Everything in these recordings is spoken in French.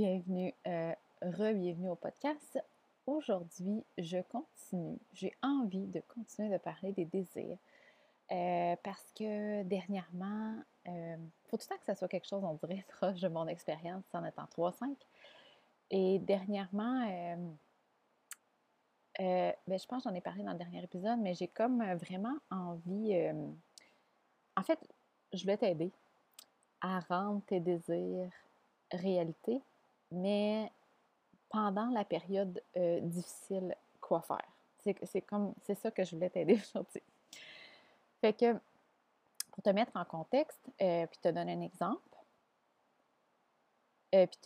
bienvenue, euh, re-bienvenue au podcast. Aujourd'hui, je continue, j'ai envie de continuer de parler des désirs euh, parce que dernièrement, il euh, faut tout le temps que ça soit quelque chose, on dirait, proche de mon expérience en étant 3-5. Et dernièrement, ben, je pense que j'en ai parlé dans le dernier épisode, mais j'ai comme vraiment envie. en fait, je voulais t'aider à rendre tes désirs réalité, mais pendant la période euh, difficile, quoi faire? C'est comme c'est ça que je voulais t'aider aujourd'hui. Fait que pour te mettre en contexte, euh, puis te donner un exemple, euh, puis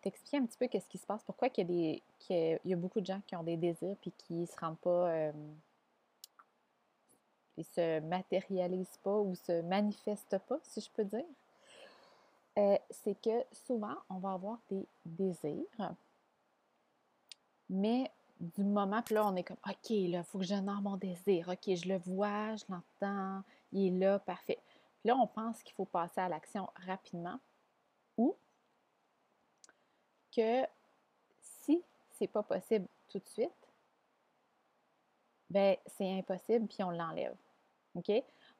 t'expliquer un petit peu qu'est-ce qui se passe, pourquoi il y, a qu'il y a beaucoup de gens qui ont des désirs puis qui se rendent pas, ils se matérialisent pas ou se manifestent pas, si je peux dire. Euh, c'est que souvent, on va avoir des désirs, mais du moment, puis là, on est comme, OK, là, il faut que j'honore mon désir. OK, je le vois, je l'entends, il est là, parfait. Puis là, on pense qu'il faut passer à l'action rapidement ou que si c'est pas possible tout de suite, ben c'est impossible, puis on l'enlève. OK?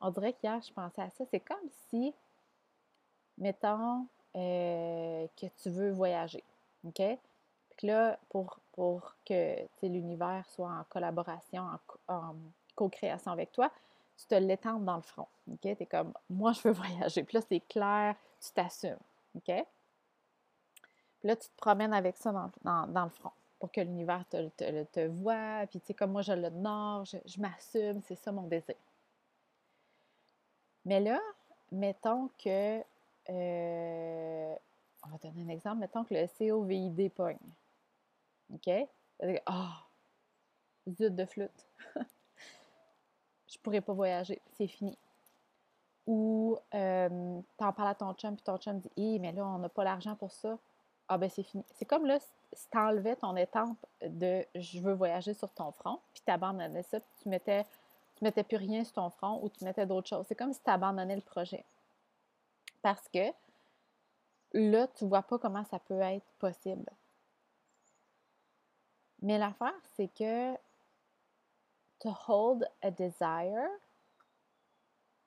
On dirait qu'hier, je pensais à ça. C'est comme si mettons euh, que tu veux voyager, OK? Puis là, pour, que l'univers soit en collaboration, en, co-création avec toi, tu te l'étends dans le front, OK? Tu es comme, moi, je veux voyager. Puis là, c'est clair, tu t'assumes, OK? Puis là, tu te promènes avec ça dans, le front pour que l'univers te, te, te, voit. Puis, tu sais, comme moi, je le nord, je, je m'assume, c'est ça mon désir. Mais là, mettons que euh, on va donner un exemple. Mettons que le COVID pogne. OK? Ah! Zut de flûte. je pourrais pas voyager. C'est fini. Ou euh, t'en parles à ton chum, puis ton chum dit Hé, mais là, on n'a pas l'argent pour ça. Ah, ben c'est fini. C'est comme là, si t'enlevais ton étampe de je veux voyager sur ton front, puis t'abandonnais ça, puis tu mettais, tu mettais plus rien sur ton front ou tu mettais d'autres choses. C'est comme si tu abandonnais le projet. Parce que là, tu vois pas comment ça peut être possible. Mais l'affaire, c'est que to hold a desire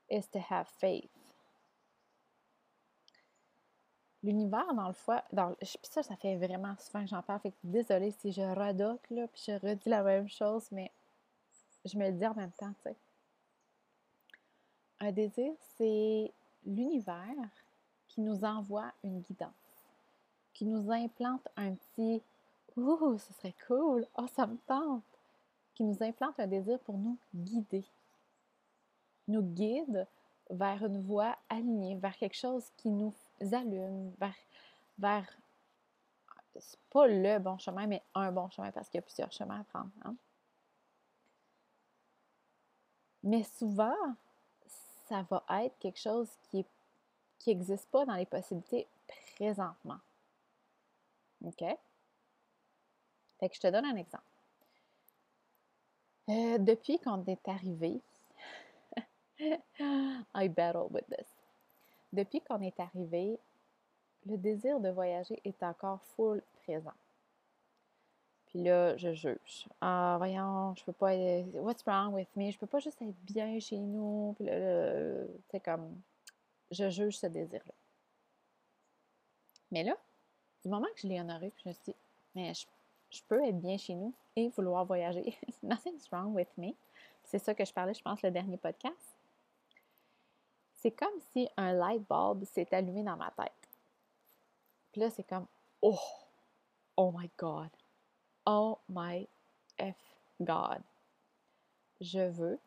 is to have faith. L'univers, dans le foie, dans, puis ça, ça fait vraiment souvent que j'en parle, désolée si je redote, là, puis je redis la même chose, mais je me le dis en même temps, tu sais. Un désir, c'est l'univers qui nous envoie une guidance, qui nous implante un petit Ouh, ce serait cool, oh, ça me tente, qui nous implante un désir pour nous guider, nous guide vers une voie alignée, vers quelque chose qui nous allume, vers, vers c'est pas le bon chemin, mais un bon chemin parce qu'il y a plusieurs chemins à prendre. Hein. Mais souvent, ça va être quelque chose qui n'existe pas dans les possibilités présentement. OK? Fait que je te donne un exemple. Euh, depuis qu'on est arrivé, I battle with this. Depuis qu'on est arrivé, le désir de voyager est encore full présent. Là, je juge. Ah, voyons, je peux pas être. What's wrong with me? Je peux pas juste être bien chez nous. Puis là, tu comme. Je juge ce désir-là. Mais là, du moment que je l'ai honoré, puis je me suis dit, mais je, peux être bien chez nous et vouloir voyager. Nothing's wrong with me. C'est ça que je parlais, je pense, le dernier podcast. C'est comme si un light bulb s'est allumé dans ma tête. Puis là, c'est comme, oh, oh my God, Oh my F God. Je veux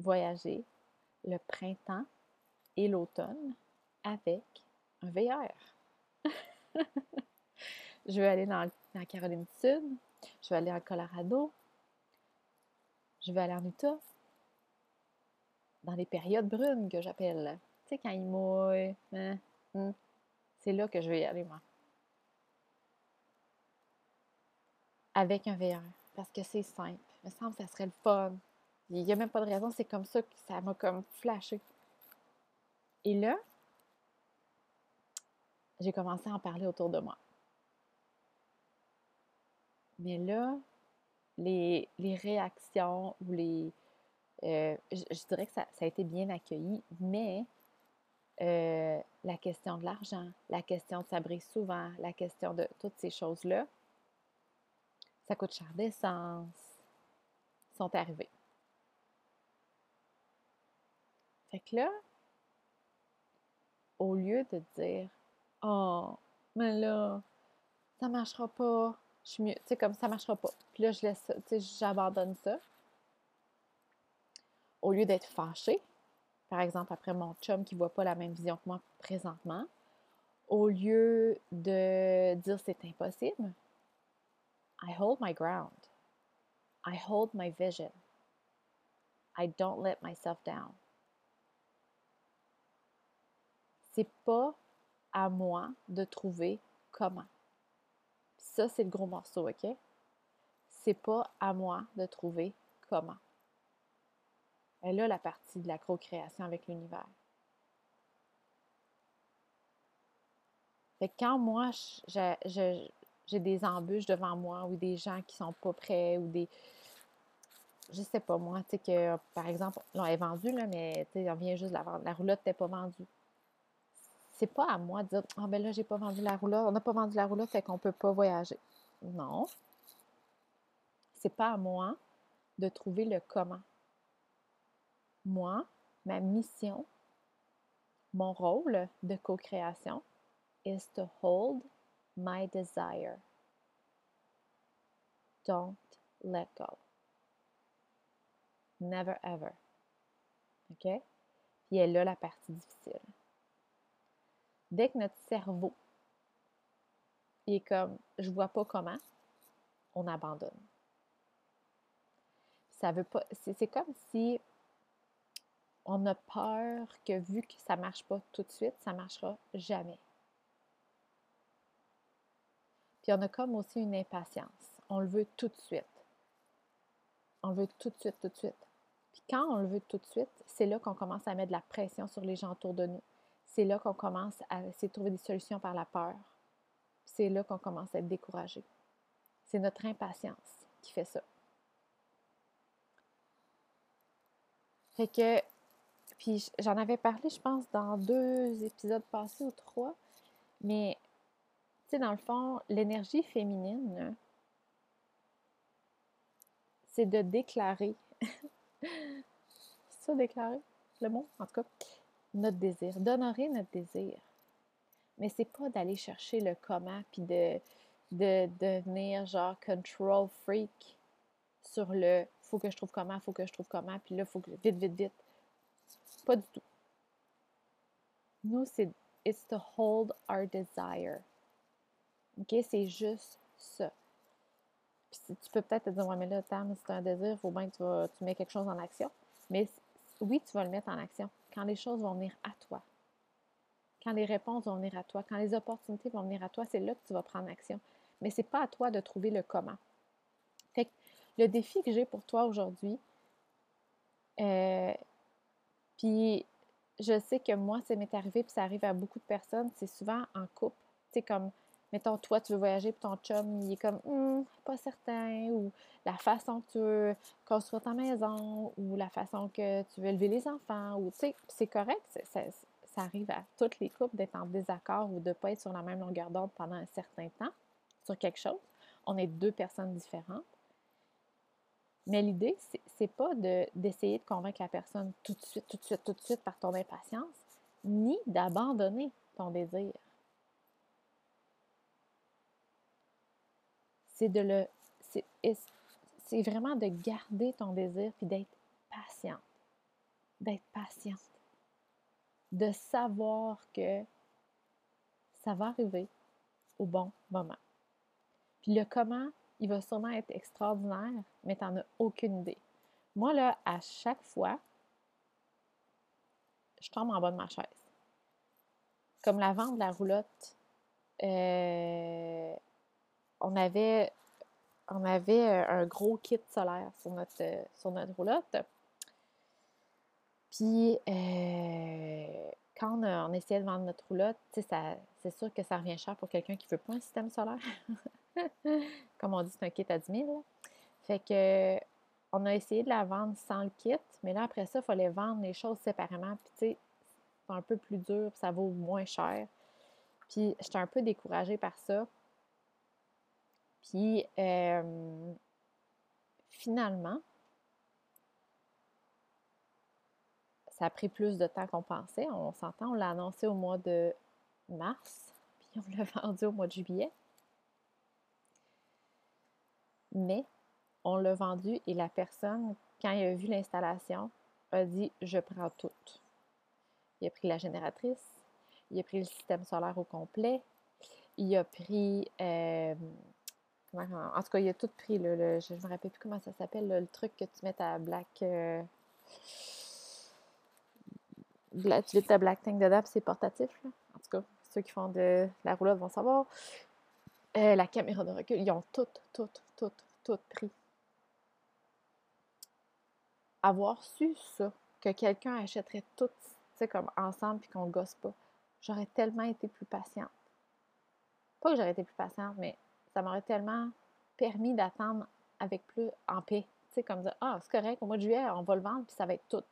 voyager le printemps et l'automne avec un VR. je veux aller dans, la Caroline du Sud. Je veux aller en Colorado. Je veux aller en Utah. Dans les périodes brunes que j'appelle. Tu sais, quand il mouille. Hein, hein, c'est là que je vais y aller, moi. Avec un VR parce que c'est simple. Il me semble que ça serait le fun. Il n'y a même pas de raison, c'est comme ça que ça m'a comme flashé. Et là, j'ai commencé à en parler autour de moi. Mais là, les, réactions ou les... Euh, je, dirais que ça, a été bien accueilli, mais euh, la question de l'argent, la question de s'abrir souvent, la question de toutes ces choses-là, ça coûte cher d'essence, sont arrivés. Fait que là, au lieu de dire Oh, mais là, ça marchera pas, je suis mieux, tu sais, comme ça marchera pas. Puis là, je laisse, tu sais, j'abandonne ça. Au lieu d'être fâché, par exemple, après mon chum qui voit pas la même vision que moi présentement, au lieu de dire c'est impossible, I hold my ground. I hold my vision. I don't let myself down. C'est pas à moi de trouver comment. Ça, c'est le gros morceau, OK? C'est pas à moi de trouver comment. Elle a la partie de la co-création avec l'univers. Fait quand moi, j'ai des embûches devant moi ou des gens qui sont pas prêts ou des. Je sais pas, moi, tu sais, que par exemple, elle est vendue, là, mais tu sais, on vient juste de la vendre. La roulotte n'était pas vendue c'est pas à moi de dire Ah, ben là, j'ai pas vendu la roulotte, on n'a pas vendu la roulotte, fait qu'on peut pas voyager. Non. C'est pas à moi de trouver le comment. Moi, ma mission, mon rôle de co-création is to hold my desire. Don't let go. Never ever. OK? Puis elle a la partie difficile dès que notre cerveau est comme je vois pas comment, on abandonne. C'est comme si on a peur que vu que ça marche pas tout de suite, ça marchera jamais. Puis on a comme aussi une impatience. On le veut tout de suite. On le veut tout de suite, tout de suite. Puis quand on le veut tout de suite, c'est là qu'on commence à mettre de la pression sur les gens autour de nous c'est là qu'on commence à essayer de trouver des solutions par la peur. C'est là qu'on commence à être découragé. C'est notre impatience qui fait ça. Fait que, puis j'en avais parlé, je pense, dans deux épisodes passés ou trois, mais, sais, dans le fond, l'énergie féminine, c'est de déclarer. c'est ça, déclarer, le mot, en tout cas notre désir, d'honorer notre désir. Mais c'est pas d'aller chercher le comment puis de, de, devenir genre control freak sur le faut que je trouve comment, faut que je trouve comment, puis là, faut que vite, vite, vite. Pas du tout. Nous, c'est it's to hold our desire. OK? C'est juste ça. Puis tu peux peut-être te dire, ouais, mais là, Tam, c'est un désir, il faut bien que tu, vas, tu mets quelque chose en action. Mais oui, tu vas le mettre en action quand les choses vont venir à toi. Quand les réponses vont venir à toi, quand les opportunités vont venir à toi, c'est là que tu vas prendre action. Mais ce n'est pas à toi de trouver le comment. Fait le défi que j'ai pour toi aujourd'hui, euh, puis je sais que moi, ça m'est arrivé, puis ça arrive à beaucoup de personnes, c'est souvent en couple. Sais, comme mettons, toi, tu veux voyager, puis ton chum, il est comme, hum, pas certain, ou la façon que tu veux construire ta maison, ou la façon que tu veux élever les enfants, ou, tu sais, c'est correct, ça, arrive à toutes les couples d'être en désaccord ou de ne pas être sur la même longueur d'ordre pendant un certain temps sur quelque chose. On est deux personnes différentes. Mais l'idée, c'est pas d'essayer de convaincre la personne tout de suite, tout de suite, tout de suite par ton impatience, ni d'abandonner ton désir. C'est de le. C'est vraiment de garder ton désir puis d'être patiente. D'être patiente. De savoir que ça va arriver au bon moment. Puis le comment, il va sûrement être extraordinaire, mais tu n'en as aucune idée. Moi, là, à chaque fois, je tombe en bas de ma chaise. Comme la vente de la roulotte, euh, on avait, on avait euh, un gros kit solaire sur notre, euh, sur notre roulotte. Puis, euh, quand on, essayait de vendre notre roulotte, c'est sûr que ça revient cher pour quelqu'un qui ne veut pas un système solaire. Comme on dit, c'est un kit à 10 000. Fait que on a essayé de la vendre sans le kit, mais là, après ça, il fallait vendre les choses séparément. Puis, tu sais, c'est un peu plus dur, puis ça vaut moins cher. Puis, j'étais un peu découragée par ça. Puis, euh, finalement, ça a pris plus de temps qu'on pensait. On s'entend, on l'a annoncé au mois de mars, puis on l'a vendu au mois de juillet. Mais on l'a vendu et la personne, quand il a vu l'installation, a dit Je prends tout. Il a pris la génératrice, il a pris le système solaire au complet, il a pris. Euh, en tout cas, il a tout pris. le, je ne me rappelle plus comment ça s'appelle, le truc que tu mets ta black. Euh, tu mets ta black tank dedans, puis c'est portatif. En tout cas, ceux qui font de la roulotte vont savoir. Euh, la caméra de recul, ils ont tout, tout, tout, tout pris. Avoir su ça, que quelqu'un achèterait tout, tu sais, comme ensemble, puis qu'on gosse pas, j'aurais tellement été plus patiente. Pas que j'aurais été plus patiente, mais ça m'aurait tellement permis d'attendre avec plus en paix. Tu sais, comme dire, ah, c'est correct, au mois de juillet, on va le vendre, puis ça va être tout.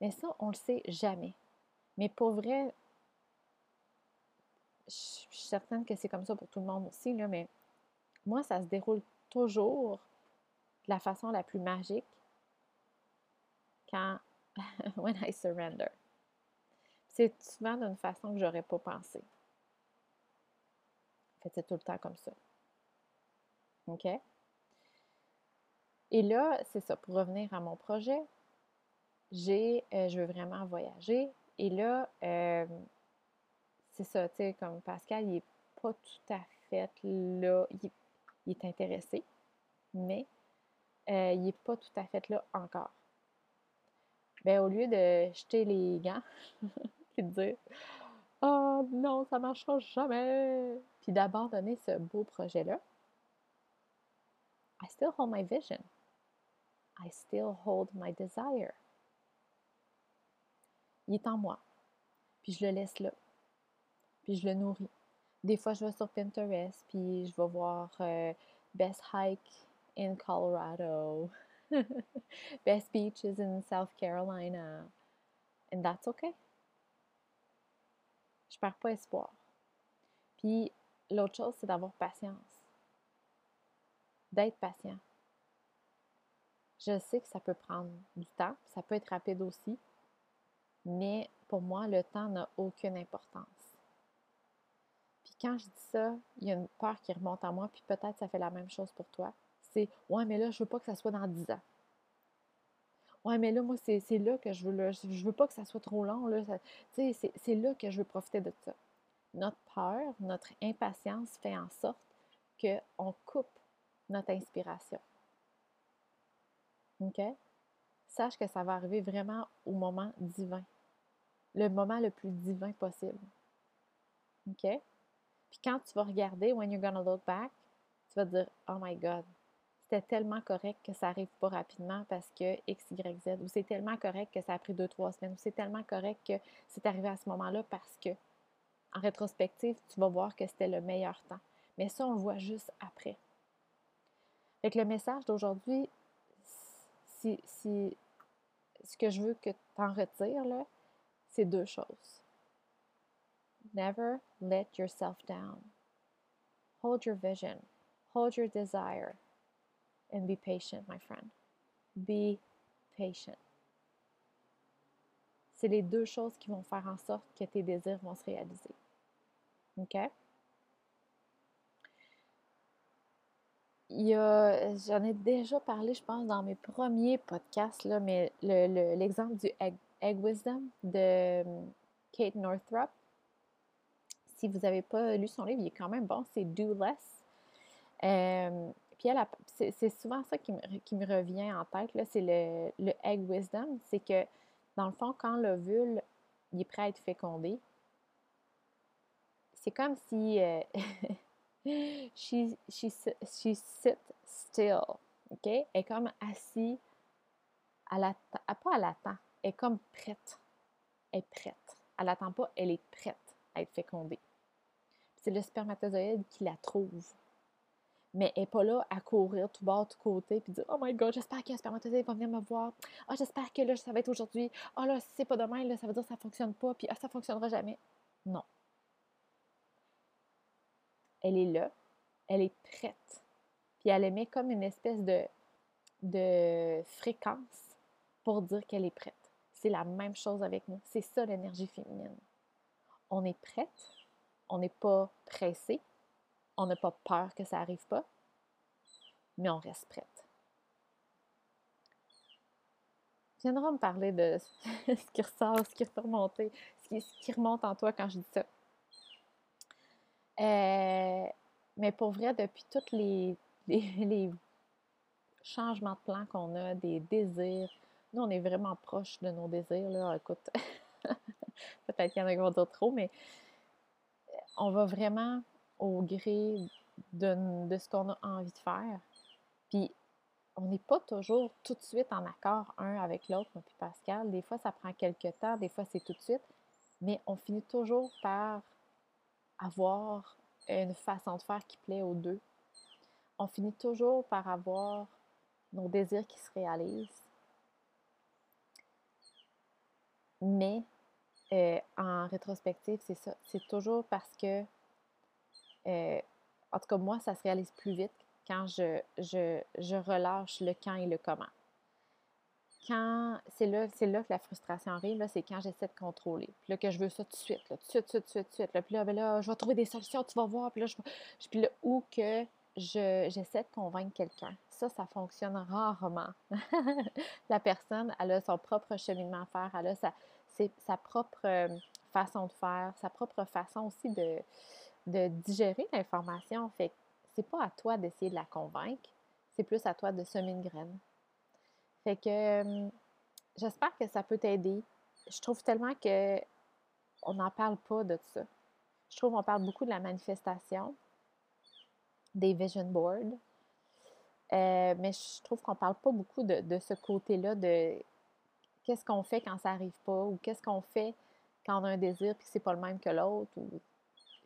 Mais ça, on le sait jamais. Mais pour vrai, je suis certaine que c'est comme ça pour tout le monde aussi, là, mais moi, ça se déroule toujours de la façon la plus magique quand when I surrender. C'est souvent d'une façon que j'aurais pas pensé. En fait, c'est tout le temps comme ça. OK? Et là, c'est ça, pour revenir à mon projet, j'ai, euh, je veux vraiment voyager. Et là, euh, c'est ça, tu sais, comme Pascal, il n'est pas tout à fait là, il, est intéressé, mais euh, il n'est pas tout à fait là encore. Bien, au lieu de jeter les gants et de dire Oh non, ça ne marchera jamais, puis d'abandonner ce beau projet-là, I still hold my vision. I still hold my desire. Il est en moi. Puis je le laisse là puis je le nourris. Des fois, je vais sur Pinterest, puis je vais voir euh, Best Hike in Colorado, Best Beaches in South Carolina, and that's okay. Je perds pas espoir. Puis l'autre chose, c'est d'avoir patience. D'être patient. Je sais que ça peut prendre du temps, ça peut être rapide aussi, mais pour moi, le temps n'a aucune importance quand je dis ça, il y a une peur qui remonte à moi, puis peut-être ça fait la même chose pour toi. C'est Ouais, mais là, je veux pas que ça soit dans 10 ans. Ouais, mais là, moi, c'est là que je veux. Là, je veux pas que ça soit trop long. Là, c'est là que je veux profiter de ça. Notre peur, notre impatience fait en sorte qu'on coupe notre inspiration. OK? Sache que ça va arriver vraiment au moment divin. Le moment le plus divin possible. OK? Puis quand tu vas regarder When You're Gonna Look Back, tu vas te dire Oh my God, c'était tellement correct que ça n'arrive pas rapidement parce que X, Y, Z, ou c'est tellement correct que ça a pris deux, trois semaines, ou c'est tellement correct que c'est arrivé à ce moment-là parce que, en rétrospective, tu vas voir que c'était le meilleur temps. Mais ça, on le voit juste après. Fait le message d'aujourd'hui, si, si, ce que je veux que tu en retires, c'est deux choses. Never let yourself down. Hold your vision, hold your desire, and be patient, my friend. Be patient. C'est les deux choses qui vont faire en sorte que tes désirs vont se réaliser. OK? j'en ai déjà parlé, je pense, dans mes premiers podcasts, là, mais l'exemple du egg, Wisdom de hum, Kate Northrup, si vous n'avez pas lu son livre, il est quand même bon, c'est Do Less. Euh, puis c'est souvent ça qui me, revient en tête, c'est le, le, Egg Wisdom, c'est que dans le fond, quand l'ovule est prêt à être fécondé, c'est comme si euh, she, she, still? Elle est comme assise, à la, pas à l'attend, elle est comme prête. Elle est prête. Elle n'attend pas, elle est prête à être fécondée c'est le spermatozoïde qui la trouve. Mais elle n'est pas là à courir tout bas, tout côté, puis dire Oh my god, j'espère qu'un spermatozoïde va venir me voir. Ah, j'espère que là, ça va être aujourd'hui. Ah, là, si c'est pas demain, là, ça veut dire que ça ne fonctionne pas, puis ah, ça ne fonctionnera jamais. Non. Elle est là, elle est prête, puis elle émet comme une espèce de, de fréquence pour dire qu'elle est prête. C'est la même chose avec nous. C'est ça l'énergie féminine. On est prête, on n'est pas pressé, on n'a pas peur que ça n'arrive pas, mais on reste prête. Tu viendras me parler de ce qui ressort, ce qui remonte, ce qui, ce qui remonte en toi quand je dis ça. Euh, mais pour vrai, depuis tous les, les, changements de plan qu'on a, des désirs, nous, on est vraiment proche de nos désirs. Là. Écoute, peut-être qu'il y en a qui vont dire trop, mais on va vraiment au gré de, ce qu'on a envie de faire. Puis, on n'est pas toujours tout de suite en accord un avec l'autre, puis Pascal. Des fois, ça prend quelques temps, des fois, c'est tout de suite. Mais on finit toujours par avoir une façon de faire qui plaît aux deux. On finit toujours par avoir nos désirs qui se réalisent. Mais euh, en rétrospective, c'est ça. C'est toujours parce que euh, en tout cas, moi, ça se réalise plus vite quand je, je, relâche le quand et le comment. Quand c'est là, c'est là que la frustration arrive, c'est quand j'essaie de contrôler. Puis là, que je veux ça tout de suite, tout de suite, tout de suite, tout de suite. Puis là, ben là, je vais trouver des solutions, tu vas voir. Puis là, je, puis là où que j'essaie de convaincre quelqu'un. Ça, ça fonctionne rarement. la personne, elle a son propre cheminement à faire, elle a sa, sa propre euh, façon de faire, sa propre façon aussi de, de digérer l'information. Fait c'est pas à toi d'essayer de la convaincre, c'est plus à toi de semer une graine. Fait que j'espère que ça peut t'aider. Je trouve tellement que on n'en parle pas de ça. Je trouve qu'on parle beaucoup de la manifestation, des vision boards, euh, mais je trouve qu'on parle pas beaucoup de, ce côté-là de qu'est-ce qu'on fait quand ça n'arrive pas ou qu'est-ce qu'on fait quand on a un désir puis que c'est pas le même que l'autre. Ou...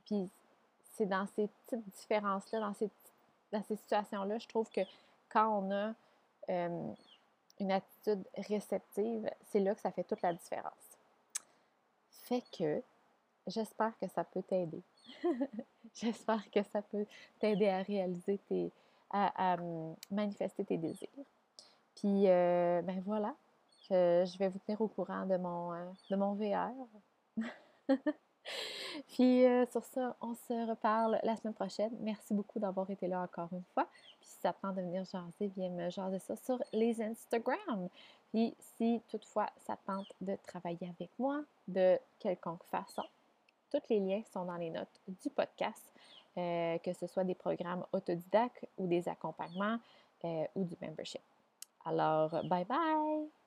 Puis c'est dans ces petites différences-là, dans ces, situations-là, je trouve que quand on a euh, une attitude réceptive, c'est là que ça fait toute la différence. Fait que j'espère que ça peut t'aider. j'espère que ça peut t'aider à réaliser tes, à, hum, manifester tes désirs. Puis, euh, ben voilà, je, vais vous tenir au courant de mon, euh, de mon VR. Puis euh, sur ça, on se reparle la semaine prochaine. Merci beaucoup d'avoir été là encore une fois. Puis si ça tente de venir jaser, viens me jaser ça sur les Instagram. Puis si toutefois ça tente de travailler avec moi de quelconque façon, tous les liens sont dans les notes du podcast, euh, que ce soit des programmes autodidactes ou des accompagnements euh, ou du membership. Alors, bye bye!